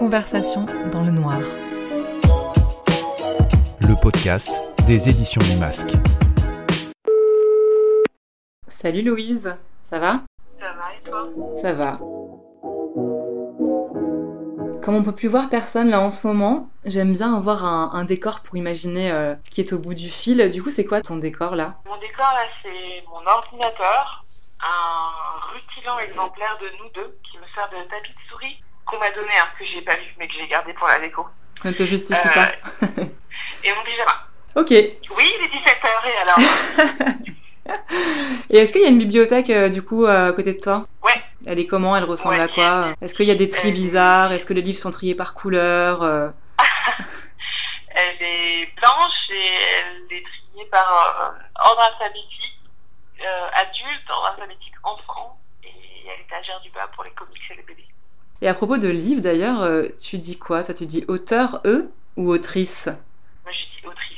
Conversation dans le noir. Le podcast des éditions du Masque. Salut Louise, ça va? Ça va et toi? Ça va. Comme on peut plus voir personne là en ce moment, j'aime bien avoir un, un décor pour imaginer euh, qui est au bout du fil. Du coup, c'est quoi ton décor là? Mon décor là, c'est mon ordinateur, un rutilant exemplaire de nous deux qui me sert de tapis de souris m'a donné, hein, que j'ai pas vu mais que j'ai gardé pour la déco. Ne te justifie Euh, pas. Et mon pyjama. Ok. Oui, il est 17h et alors Et est-ce qu'il y a une bibliothèque euh, du coup euh, à côté de toi? Ouais. Elle est comment? Elle ressemble Ouais, à quoi? Est-ce qu'il y a des tris Euh, bizarres? Est-ce que les livres sont triés par couleur euh, Elle est blanche et elle est triée par euh, ordre alphabétique euh, adulte, ordre alphabétique enfant et il y a l'étagère du bas pour les comics et les. Et à propos de livres d'ailleurs, euh, tu dis quoi Toi, tu dis auteur, eux ou autrice? Moi, j'ai dit autrice.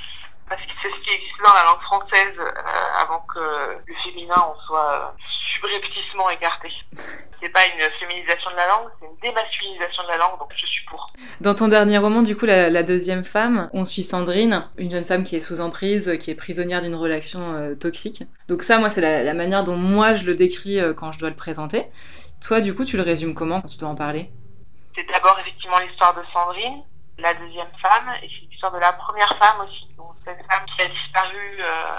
Parce que c'est ce qui existe dans la langue française euh, avant que le féminin en soit euh, subrepticement écarté. C'est pas une féminisation de la langue, c'est une démasculinisation de la langue, donc je suis pour. Dans ton dernier roman, du coup, la, la deuxième femme, on suit Sandrine, une jeune femme qui est sous emprise, qui est prisonnière d'une relation euh, toxique. Donc ça, moi, c'est la, la manière dont moi je le décris euh, quand je dois le présenter. Toi, du coup, tu le résumes comment quand tu dois en parler? C'est d'abord effectivement l'histoire de Sandrine, la deuxième femme, et c'est l'histoire de la première femme aussi. Donc cette femme qui a disparu euh,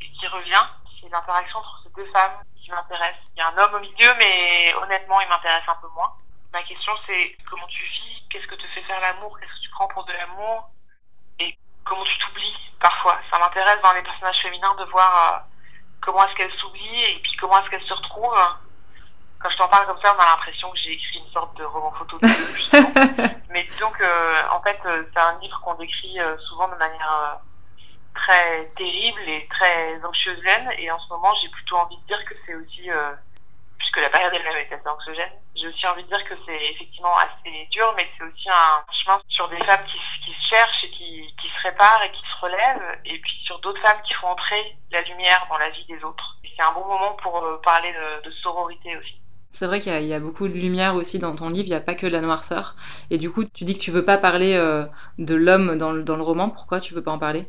et qui revient. C'est l'interaction entre ces deux femmes qui m'intéresse. Il y a un homme au milieu, mais honnêtement, il m'intéresse un peu moins. Ma question c'est comment tu vis, qu'est-ce que te fait faire l'amour, qu'est-ce que tu prends pour de l'amour, et comment tu t'oublies parfois? Ça m'intéresse dans les personnages féminins de voir euh, comment est-ce qu'elles s'oublient et puis comment est-ce qu'elles se retrouvent. Quand je t'en parle comme ça, on a l'impression que j'ai écrit une sorte de roman photo. justement. Mais disons que, euh, en fait, euh, c'est un livre qu'on décrit euh, souvent de manière très terrible et très anxiogène. Et en ce moment, j'ai plutôt envie de dire que c'est aussi, euh, puisque la période elle-même est assez anxiogène, j'ai aussi envie de dire que c'est effectivement assez dur, mais c'est aussi un chemin sur des femmes qui, qui se cherchent et qui, qui se réparent et qui se relèvent, et puis sur d'autres femmes qui font entrer la lumière dans la vie des autres. Et c'est un bon moment pour parler de, de sororité aussi. C'est vrai qu'il y, a- il y a beaucoup de lumière aussi dans ton livre, il n'y a pas que de la noirceur. Et du coup, tu dis que tu veux pas parler euh, de l'homme dans, le- dans le roman, pourquoi tu veux pas en parler?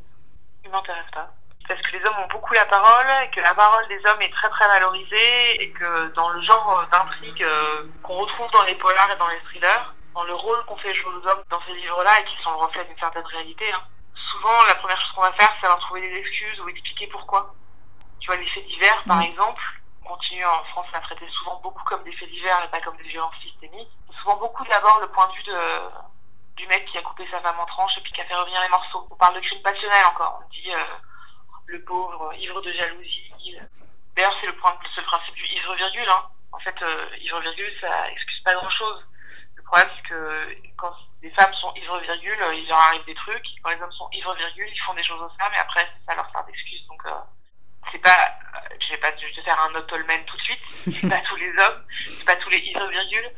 Il m'intéresse pas. Parce que les hommes ont beaucoup la parole, et que la parole des hommes est très très valorisée, et que dans le genre euh, d'intrigue euh, qu'on retrouve dans les polars et dans les thrillers, dans le rôle qu'on fait jouer aux hommes dans ces livres-là, et qui sont le reflet d'une certaine réalité, hein, souvent la première chose qu'on va faire, c'est leur trouver des excuses ou expliquer pourquoi. Tu vois, les faits divers, par Mm. exemple, continue en France à traiter souvent beaucoup comme des faits divers et pas comme des violences systémiques. Souvent beaucoup d'abord le point de vue du mec qui a coupé sa femme en tranches et puis qui a fait revenir les morceaux. On parle de crime passionnel encore. On dit euh, le pauvre, ivre de jalousie. il- D'ailleurs, c'est le, le principe du ivre virgule. Hein. En fait, euh, ivre virgule, ça excuse pas grand-chose. Le problème, c'est que quand les femmes sont ivre virgule, euh, il leur arrive des trucs. Quand les hommes sont ivre virgule, ils font des choses aux femmes et après, ça leur sert d'excuse. Donc, c'est pas, pas je vais faire un autolmen tout de suite. C'est pas tous les hommes, c'est pas tous les ivre virgule.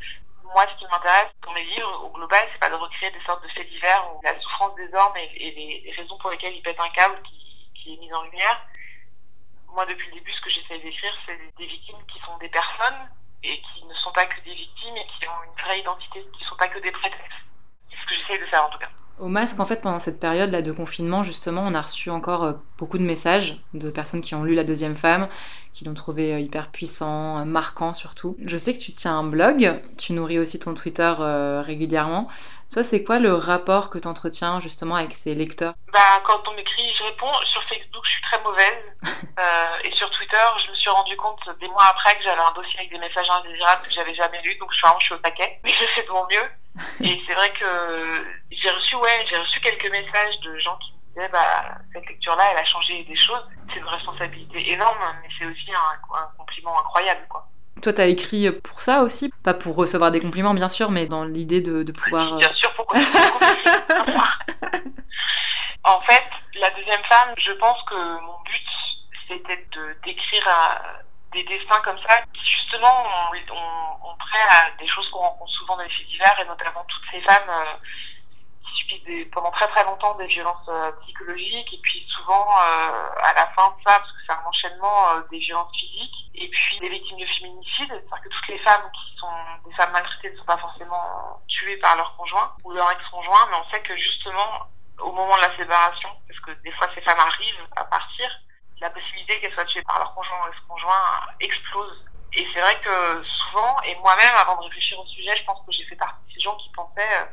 Moi, ce qui m'intéresse dans mes livres, au global, c'est pas de recréer des sortes de faits divers où la souffrance des hommes et, les raisons pour lesquelles ils pètent un câble qui, qui est mise en lumière. Moi, depuis le début, ce que j'essaie d'écrire, c'est des victimes qui sont des personnes et qui ne sont pas que des victimes et qui ont une vraie identité, qui ne sont pas que des prétextes. C'est ce que j'essaie de faire en tout cas. Au masque, en fait, pendant cette période-là de confinement, justement, on a reçu encore euh, beaucoup de messages de personnes qui ont lu La Deuxième Femme, qui l'ont trouvé euh, hyper puissant, euh, marquant surtout. Je sais que tu tiens un blog, tu nourris aussi ton Twitter euh, régulièrement. Toi, c'est quoi le rapport que tu entretiens justement avec ces lecteurs? Bah, quand on m'écrit, je réponds. Sur Facebook, je suis très mauvaise. Euh, et sur Twitter, je me suis rendu compte des mois après que j'avais un dossier avec des messages indésirables que j'avais jamais lus. Donc, je suis vraiment je suis au paquet. Mais je fais de mon mieux. Et c'est vrai que j'ai reçu, ouais, j'ai reçu quelques messages de gens qui me disaient, bah, cette lecture-là, elle a changé des choses. C'est une responsabilité énorme, mais c'est aussi un, un compliment incroyable, quoi. Toi, t'as écrit pour ça aussi? Pas pour recevoir des compliments, bien sûr, mais dans l'idée de, de pouvoir... euh, Bien sûr, pourquoi En fait, la deuxième femme, je pense que mon but, c'était de d'écrire à- des destins comme ça, qui justement ont, ont, trait à des choses qu'on rencontre souvent dans les faits divers, et notamment toutes ces femmes euh, subissent pendant très très longtemps des violences psychologiques et puis souvent à la fin de ça, parce que c'est un enchaînement des violences physiques et puis des victimes de féminicide, c'est-à-dire que toutes les femmes qui sont des femmes maltraitées ne sont pas forcément tuées par leur conjoint ou leur ex-conjoint, mais on sait que justement au moment de la séparation, parce que des fois ces femmes arrivent à partir, la possibilité qu'elles soient tuées par leur conjoint ou ex-conjoint explose. Et c'est vrai que souvent, et moi-même, avant de réfléchir au sujet, je pense que j'ai fait partie de ces gens qui pensaient, euh,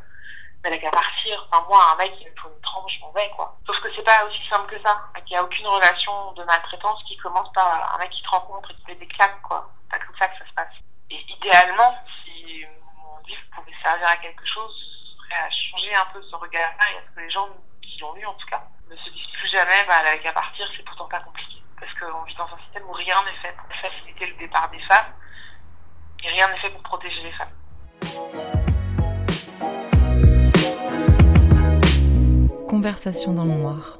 elle n'a qu'à partir. Enfin, moi, un mec, il me faut une trempe, je m'en vais, quoi. Sauf que c'est pas aussi simple que ça. Il n'y a aucune relation de maltraitance qui commence par un mec qui te rencontre et qui fait des claques, quoi. C'est pas comme ça que ça se passe. Et idéalement, si mon livre pouvait servir à quelque chose, ce serait à changer un peu ce regard-là et à ce que les gens qui l'ont lu, en tout cas, ne se disent plus jamais, bah, elle qu'à partir, c'est pourtant pas compliqué. Parce qu'on vit dans un système où rien n'est fait pour faciliter le départ des femmes et rien n'est fait pour protéger les femmes. Conversation dans le noir.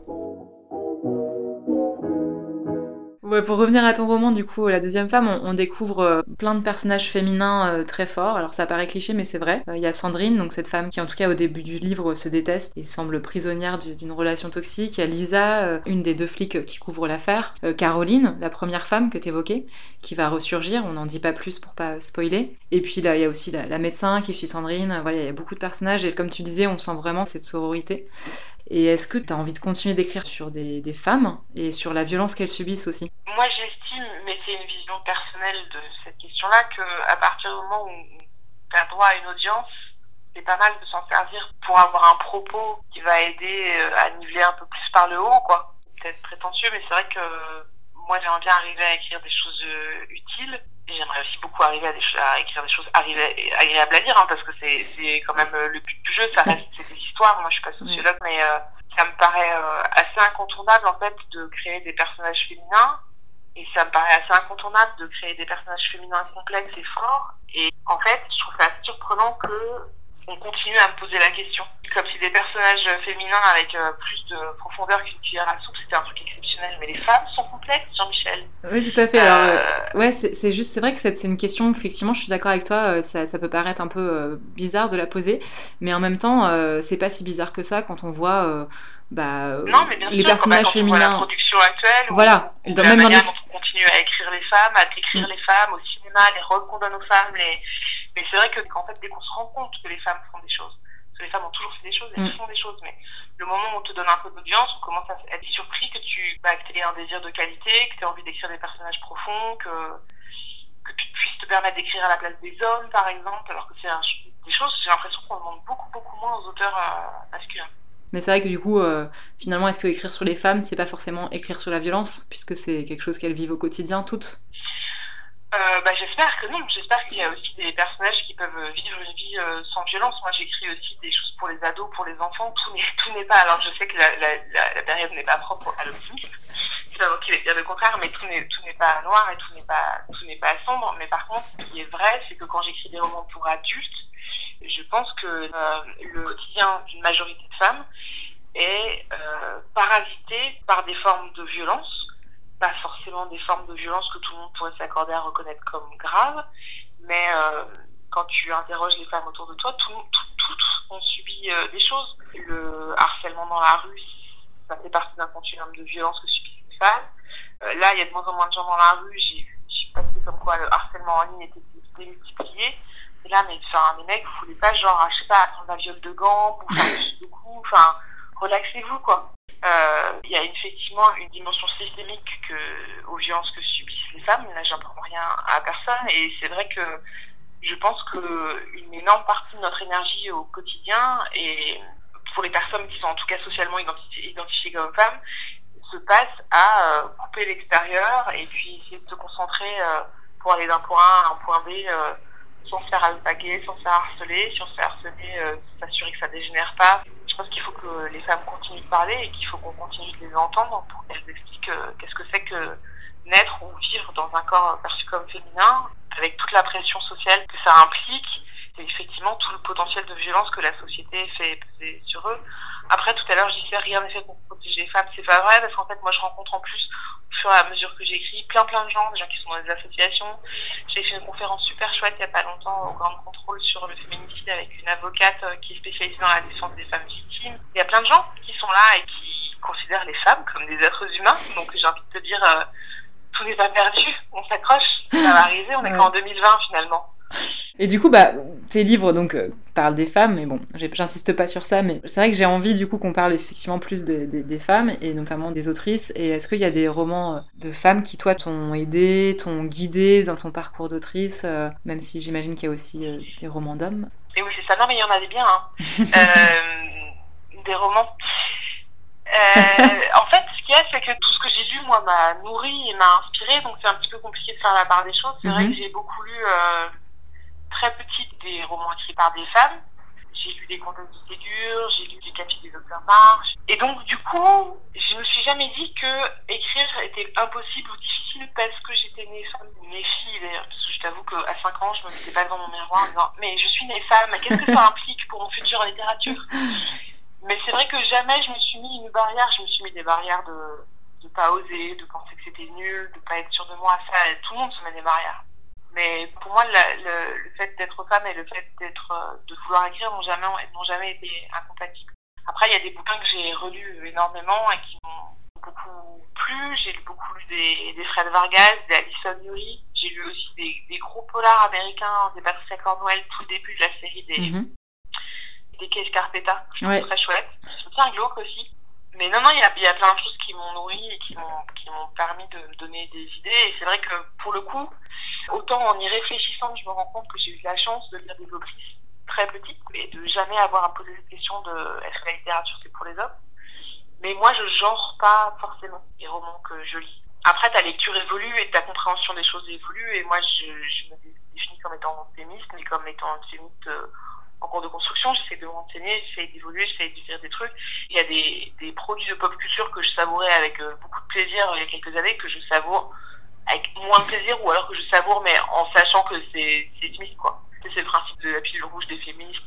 Pour revenir à ton roman, du coup, La deuxième femme, on, découvre euh, plein de personnages féminins euh, très forts. Alors ça paraît cliché, mais c'est vrai. Euh, il y a Sandrine, donc cette femme qui, en tout cas, au début du livre, se déteste et semble prisonnière d'une relation toxique. Il y a Lisa, une des deux flics qui couvre l'affaire. Caroline, la première femme que tu évoquais, qui va ressurgir. On n'en dit pas plus pour pas spoiler. Et puis là, il y a aussi la, médecin qui suit Sandrine. Voilà, il y a beaucoup de personnages et comme tu disais, on sent vraiment cette sororité. Et est-ce que tu as envie de continuer d'écrire sur des, des, femmes et sur la violence qu'elles subissent aussi? Moi, j'estime, mais c'est une vision personnelle de cette question-là, qu'à partir du moment où tu as droit à une audience, c'est pas mal de s'en servir pour avoir un propos qui va aider euh, à niveler un peu plus par le haut, quoi. Peut-être prétentieux, mais c'est vrai que moi, j'aimerais bien arriver à écrire des choses euh, utiles. J'aimerais aussi beaucoup arriver à, des, à écrire des choses agréables à lire, hein, parce que c'est quand même euh, le but du jeu, ça reste des histoires. Moi, je suis pas sociologue, mais euh, ça me paraît assez incontournable, en fait, de créer des personnages féminins. Et ça me paraît assez incontournable de créer des personnages féminins complexes et forts. Et en fait, je trouve ça surprenant que on continue à me poser la question. Comme si des personnages féminins avec euh, plus de profondeur qu'une cuillère à soupe, c'était un truc exceptionnel. Mais les femmes sont complexes, Jean-Michel. Oui, tout à fait. Alors, euh, euh, ouais, c'est juste, c'est vrai que c'est une question, effectivement, je suis d'accord avec toi, ça, ça, peut paraître un peu bizarre de la poser, mais en même temps, c'est pas si bizarre que ça quand on voit. Bah, non, mais bien les sûr, personnages quand féminins. la production actuelle, voilà, dans la même manière dont on continue à écrire les femmes, à décrire mm. les femmes au cinéma, les rôles qu'on donne aux femmes, les, mais c'est vrai que en fait, dès qu'on se rend compte que les femmes font des choses, que les femmes ont toujours fait des choses, elles mm. font des choses, mais le moment où on te donne un peu d'audience, on commence à être surpris que tu bah, que aies un désir de qualité, que tu aies envie d'écrire des personnages profonds, que, que tu puisses te permettre d'écrire à la place des hommes, par exemple, alors que c'est des choses, j'ai l'impression qu'on demande beaucoup, beaucoup moins aux auteurs euh, masculins. Mais c'est vrai que du coup, euh, finalement, est-ce que écrire sur les femmes, c'est pas forcément écrire sur la violence, puisque c'est quelque chose qu'elles vivent au quotidien toutes? Euh, bah, J'espère que non. J'espère qu'il y a aussi des personnages qui peuvent vivre une vie euh, sans violence. Moi, j'écris aussi des choses pour les ados, pour les enfants. Tout n'est, pas. Alors, je sais que la, période n'est pas propre à l'optimisme. C'est pas qu'il dire le contraire, mais tout n'est, pas noir et tout n'est pas, tout n'est pas sombre. Mais par contre, ce qui est vrai, c'est que quand j'écris des romans pour adultes, je pense que euh, le quotidien d'une majorité de femmes est euh, parasité par des formes de violence pas forcément des formes de violence que tout le monde pourrait s'accorder à reconnaître comme graves, mais euh, quand tu interroges les femmes autour de toi, tout, toutes ont subi euh, des choses. Le harcèlement dans la rue, ça fait partie d'un continuum de violence que subissent les femmes. Là, il y a de moins en moins de gens dans la rue. J'ai passé comme quoi le harcèlement en ligne était démultiplié. Et là, mais enfin, les mecs, vous voulez pas genre, je sais pas, prendre la viole de gants ou faire de coups, enfin, relaxez-vous quoi. Euh, il y a effectivement une dimension systémique que, aux violences que subissent les femmes. Là, j'apprends rien à personne. Et c'est vrai que je pense qu'une énorme partie de notre énergie au quotidien, et pour les personnes qui sont en tout cas socialement identifiées, comme femmes, se passe à euh, couper l'extérieur et puis essayer de se concentrer euh, pour aller d'un point A à un point B sans se faire alpaguer, sans se faire harceler. Si se fait harceler, s'assurer que ça dégénère pas pense qu'il faut que les femmes continuent de parler et qu'il faut qu'on continue de les entendre pour qu'elles expliquent euh, qu'est-ce que c'est que naître ou vivre dans un corps perçu comme féminin, avec toute la pression sociale que ça implique, et effectivement tout le potentiel de violence que la société fait peser sur eux. Après, tout à l'heure, je disais rien n'est fait pour protéger les femmes. C'est pas vrai, parce qu'en fait, moi, je rencontre en plus, au fur et à mesure que j'écris, plein plein de gens, des gens qui sont dans des associations. J'ai fait une conférence super chouette il y a pas longtemps au Grand Contrôle sur le féminicide avec une avocate euh, qui est spécialisée dans la défense des femmes victimes. Il y a plein de gens qui sont là et qui considèrent les femmes comme des êtres humains. Donc, j'ai envie de te dire, euh, tout n'est pas perdu. On s'accroche. Ça va arriver. On est qu'en 2020 finalement. Et du coup, bah, tes livres donc euh, parlent des femmes, mais bon, j'insiste pas sur ça, mais c'est vrai que j'ai envie du coup qu'on parle effectivement plus des, des, femmes et notamment des autrices. Et est-ce qu'il y a des romans euh, de femmes qui toi t'ont aidé, t'ont guidé dans ton parcours d'autrice, euh, même si j'imagine qu'il y a aussi des romans d'hommes? Et oui, c'est ça. Non, mais il y en avait bien. Hein. des romans. en fait, ce qu'il y a, c'est que tout ce que j'ai lu, moi, m'a nourri et m'a inspiré, donc c'est un petit peu compliqué de faire la part des choses. C'est vrai mhm. que j'ai beaucoup lu très petite des romans écrits par des femmes. J'ai lu des contes de Ségur, j'ai lu des capitaux des Docteur March. Et donc, du coup, je me suis jamais dit que écrire était impossible ou difficile parce que j'étais née femme. Mes filles, d'ailleurs, parce que je t'avoue qu'à 5 ans, je me mettais pas devant mon miroir en disant Mais je suis née femme, qu'est-ce que ça implique pour mon futur en littérature? Mais c'est vrai que jamais je me suis mis une barrière, je me suis mis des barrières de ne pas oser, de penser que c'était nul, de pas être sûre de moi. Ça, tout le monde se met des barrières. Mais pour moi, le, le, fait d'être femme et le fait d'être, euh, de vouloir écrire n'ont jamais, n'ont jamais été incompatibles. Après, il y a des bouquins que j'ai relus énormément et qui m'ont beaucoup plu. J'ai lu beaucoup lu des, des Fred Vargas, des Alison Nuri. J'ai lu aussi des, des, gros polars américains, des Patricia Cornwell, tout le début de la série des, mm des Case Carpeta. Ouais. Très chouette. C'est un glauque aussi. Mais non, non, il y a, y a, plein de choses qui m'ont nourri et qui m'ont, qui m'ont permis de me donner des idées. Et c'est vrai que pour le coup, Autant en y réfléchissant, je me rends compte que j'ai eu la chance de des autrices très petites et de jamais avoir à poser cette question de est-ce que la littérature c'est pour les hommes? Mais moi, je genre pas forcément les romans que je lis. Après, ta lecture évolue et ta compréhension des choses évolue. Et moi, je, me définis comme étant féministe, mais comme étant féministe euh, en cours de construction. J'essaie de m'enseigner, j'essaie d'évoluer, j'essaie de faire des trucs. Il y a des, produits de pop culture que je savourais avec euh, beaucoup de plaisir il y a quelques années, que je savoure avec moins de plaisir ou alors que je savoure mais en sachant que c'est Smith quoi. C'est le principe de la pilule rouge des féministes.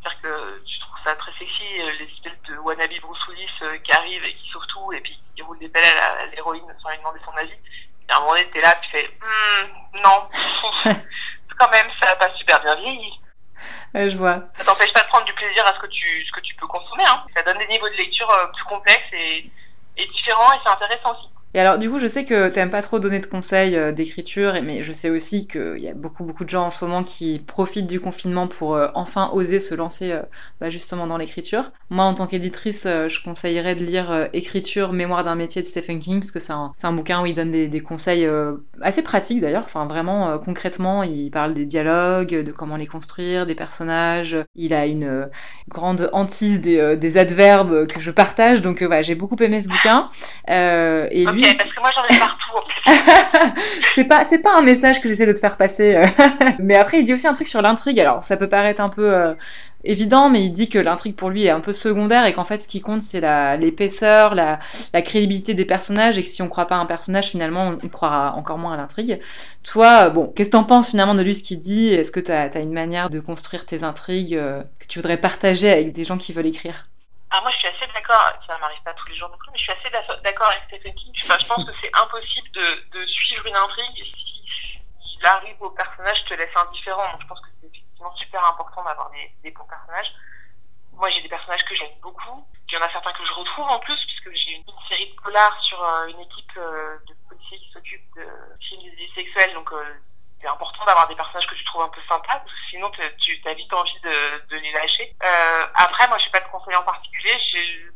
C'est-à-dire que tu trouves ça très sexy, euh, les espèces de wannabe Bruce Willis euh, qui arrivent et qui sauvent tout et puis qui roulent des pelles à l'héroïne sans lui demander son avis. Et à un moment donné, t'es là, tu fais hmm, non, quand même, ça n'a pas super bien vieilli. je vois. Ça t'empêche pas de prendre du plaisir à ce que tu, ce que tu peux consommer. Hein. Ça donne des niveaux de lecture euh, plus complexes et, et différents et c'est intéressant aussi. Et alors, du coup, je sais que t'aimes pas trop donner de conseils euh, d'écriture, mais je sais aussi qu'il y a beaucoup, beaucoup de gens en ce moment qui profitent du confinement pour euh, enfin oser se lancer euh, bah, justement dans l'écriture. Moi, en tant qu'éditrice, je conseillerais de lire Écriture, mémoire d'un métier de Stephen King, parce que c'est un, un, bouquin où il donne des, des conseils assez pratiques d'ailleurs, enfin vraiment concrètement, il parle des dialogues, de comment les construire, des personnages. Il a une grande hantise des, des, adverbes que je partage, donc voilà, j'ai beaucoup aimé ce bouquin. et lui, parce que moi j'en ai partout. c'est pas c'est pas un message que j'essaie de te faire passer. Euh. mais après il dit aussi un truc sur l'intrigue. Alors ça peut paraître un peu euh, évident, mais il dit que l'intrigue pour lui est un peu secondaire et qu'en fait ce qui compte c'est l'épaisseur, la, la, crédibilité des personnages et que si on croit pas à un personnage finalement on croira encore moins à l'intrigue. Toi, bon, qu'est-ce que t'en penses finalement de lui ce qu'il dit? Est-ce que t'as as une manière de construire tes intrigues euh, que tu voudrais partager avec des gens qui veulent écrire? Alors moi, je suis d'accord, ça m'arrive pas tous les jours non plus, mais je suis assez d'accord avec Stephen King. je pense que c'est impossible de, suivre une intrigue si, il arrive au personnage te laisse indifférent. Donc je pense que c'est effectivement super important d'avoir des, bons personnages. Moi, j'ai des personnages que j'aime beaucoup. Il y en a certains que je retrouve en plus, puisque j'ai une, série de polars sur euh, une équipe euh, de policiers qui s'occupe de vie sexuelle, donc euh, c'est important d'avoir des personnages que tu trouves un peu sympas, parce que sinon tu as vite envie de, de les lâcher. Euh, après, moi, je n'ai pas de conseil en particulier.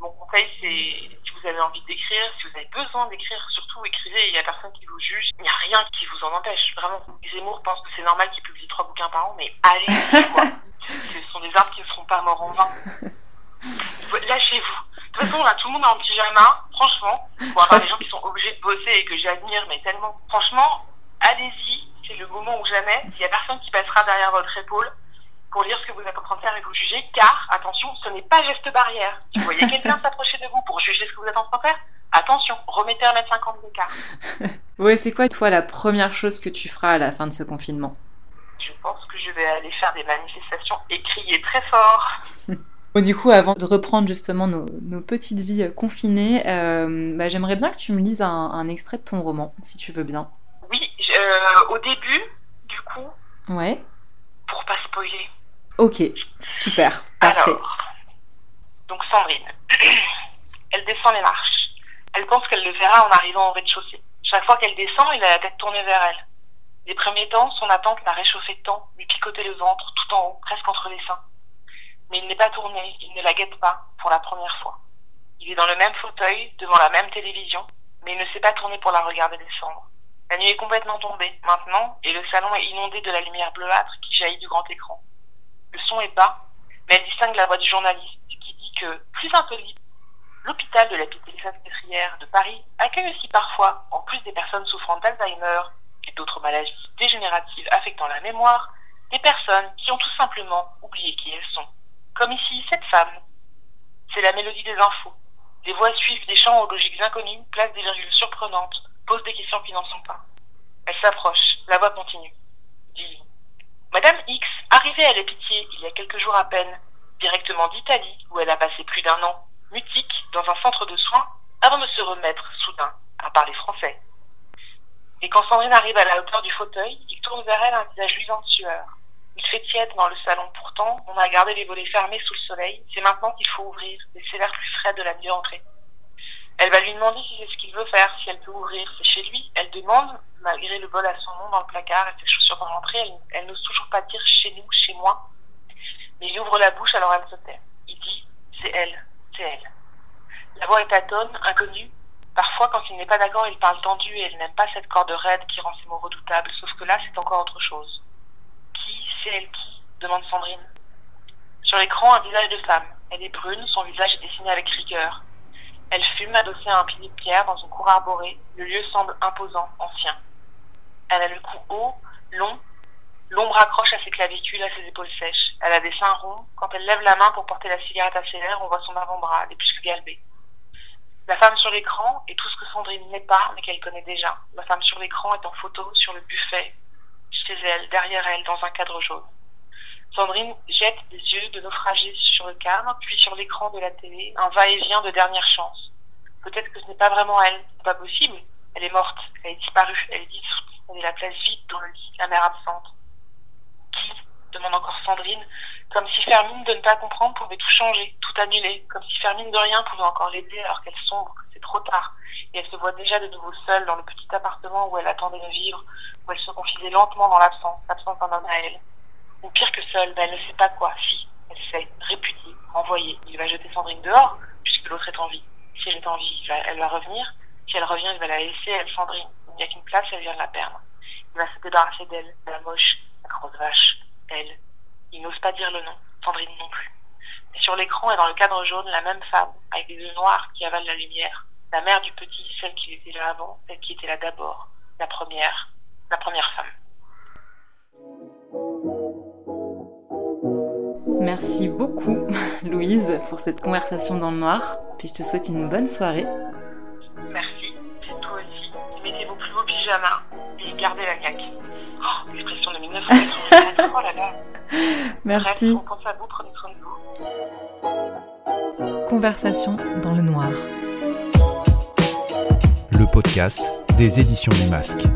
Mon conseil, c'est si vous avez envie d'écrire, si vous avez besoin d'écrire, surtout écrivez. Il n'y a personne qui vous juge. Il n'y a rien qui vous en empêche. Vraiment, Zemmour pense que c'est normal qu'il publie trois bouquins par an, mais allez, quoi. Ce sont des arbres qui ne seront pas morts en vain. Lâchez-vous. De toute façon, là, tout le monde a un pyjama. Franchement, pour avoir des gens qui sont obligés de bosser et que j'admire, mais tellement. Franchement, allez-y c'est le moment où jamais, il n'y a personne qui passera derrière votre épaule pour lire ce que vous êtes en train de faire et vous juger, car, attention, ce n'est pas geste barrière. Si vous voyez quelqu'un s'approcher de vous pour juger ce que vous êtes en train de faire, attention, remettez un mètre cinquante d'écart. oui, c'est quoi, toi, la première chose que tu feras à la fin de ce confinement? Je pense que je vais aller faire des manifestations et crier très fort. du coup, avant de reprendre justement nos, petites vies confinées, euh, bah, j'aimerais bien que tu me lises un, extrait de ton roman, si tu veux bien. Euh, au début, du coup. Ouais. Pour pas spoiler. Ok, super, parfait. Alors, donc Sandrine, elle descend les marches. Elle pense qu'elle le verra en arrivant au rez-de-chaussée. Chaque fois qu'elle descend, il a la tête tournée vers elle. Les premiers temps, son attente l'a réchauffé tant, lui picoter le ventre tout en haut, presque entre les seins. Mais il n'est pas tourné, il ne la guette pas, pour la première fois. Il est dans le même fauteuil, devant la même télévision, mais il ne s'est pas tourné pour la regarder descendre. La nuit est complètement tombée, maintenant, et le salon est inondé de la lumière bleuâtre qui jaillit du grand écran. Le son est bas, mais elle distingue la voix du journaliste, qui dit que, plus insolite, l'hôpital de la Pitié pétrière de Paris accueille aussi parfois, en plus des personnes souffrant d'Alzheimer et d'autres maladies dégénératives affectant la mémoire, des personnes qui ont tout simplement oublié qui elles sont. Comme ici, cette femme. C'est la mélodie des infos. Des voix suivent des chants aux logiques inconnues, placent des virgules surprenantes, posent des questions qui n'en sont pas. Elle s'approche, la voix continue. Dit Madame X, arrivée à l'épitié il y a quelques jours à peine, directement d'Italie, où elle a passé plus d'un an, mutique, dans un centre de soins, avant de se remettre, soudain, à parler français. Et quand Sandrine arrive à la hauteur du fauteuil, il tourne vers elle un visage luisant de sueur. Il fait tiède dans le salon. Pourtant, on a gardé les volets fermés sous le soleil. C'est maintenant qu'il faut ouvrir, laisser l'air plus frais de la nuit entrée. Elle va lui demander si c'est ce qu'il veut faire, si elle peut ouvrir. C'est chez lui. Elle demande, malgré le bol à son nom dans le placard et ses chaussures dans l'entrée, elle, n'ose toujours pas dire chez nous, chez moi. Mais il ouvre la bouche, alors elle se tait. Il dit, c'est elle, c'est elle. La voix est atone, inconnue. Parfois, quand il n'est pas d'accord, il parle tendu et elle n'aime pas cette corde raide qui rend ses mots redoutables. Sauf que là, c'est encore autre chose c'est elle qui? demande Sandrine. Sur l'écran, un visage de femme. Elle est brune, son visage est dessiné avec rigueur. Elle fume adossée à un pilier de pierre dans une cour arborée. Le lieu semble imposant, ancien. Elle a le cou haut, long. L'ombre accroche à ses clavicules, à ses épaules sèches. Elle a des seins ronds. Quand elle lève la main pour porter la cigarette à ses lèvres, on voit son avant-bras, les plus que galbé. La femme sur l'écran est tout ce que Sandrine n'est pas, mais qu'elle connaît déjà. La femme sur l'écran est en photo sur le buffet, chez elle, derrière elle, dans un cadre jaune. Sandrine jette des yeux de naufragés sur le cadre, puis sur l'écran de la télé, un va-et-vient de dernière chance. Peut-être que ce n'est pas vraiment elle, c'est pas possible. Elle est morte, elle est disparue, elle est dissoute, elle est la place vide dans le lit, la mère absente. Qui? demande encore Sandrine, comme si Fermine de ne pas comprendre pouvait tout changer, tout annuler, comme si Fermine de rien pouvait encore l'aider alors qu'elle sombre, c'est trop tard. Et elle se voit déjà de nouveau seule dans le petit appartement où elle attendait de vivre, où elle se confisait lentement dans l'absence, l'absence d'un homme à elle. Ou pire que seule, ben elle ne sait pas quoi. Si, elle sait, répudier, renvoyer. Il va jeter Sandrine dehors, puisque l'autre est en vie. Si elle est en vie, elle va revenir. Si elle revient, il va la laisser, elle, Sandrine. Il n'y a qu'une place, elle vient de la perdre. Il va se débarrasser d'elle, de la moche, la grosse vache, elle. Il n'ose pas dire le nom, Sandrine non plus. Sur l'écran et dans le cadre jaune, la même femme, avec des yeux noirs qui avalent la lumière. La mère du petit, celle qui était là avant, celle qui était là d'abord, Merci beaucoup, Louise, pour cette conversation dans le noir. Puis je te souhaite une bonne soirée. Merci, c'est toi aussi. Mettez vos plus beaux pyjamas et gardez la caque. Oh, l'expression de 1994. oh là là. Merci. Bref, on pense à vous, prenez soin de vous. Conversation dans le noir. Le podcast des éditions du Masque.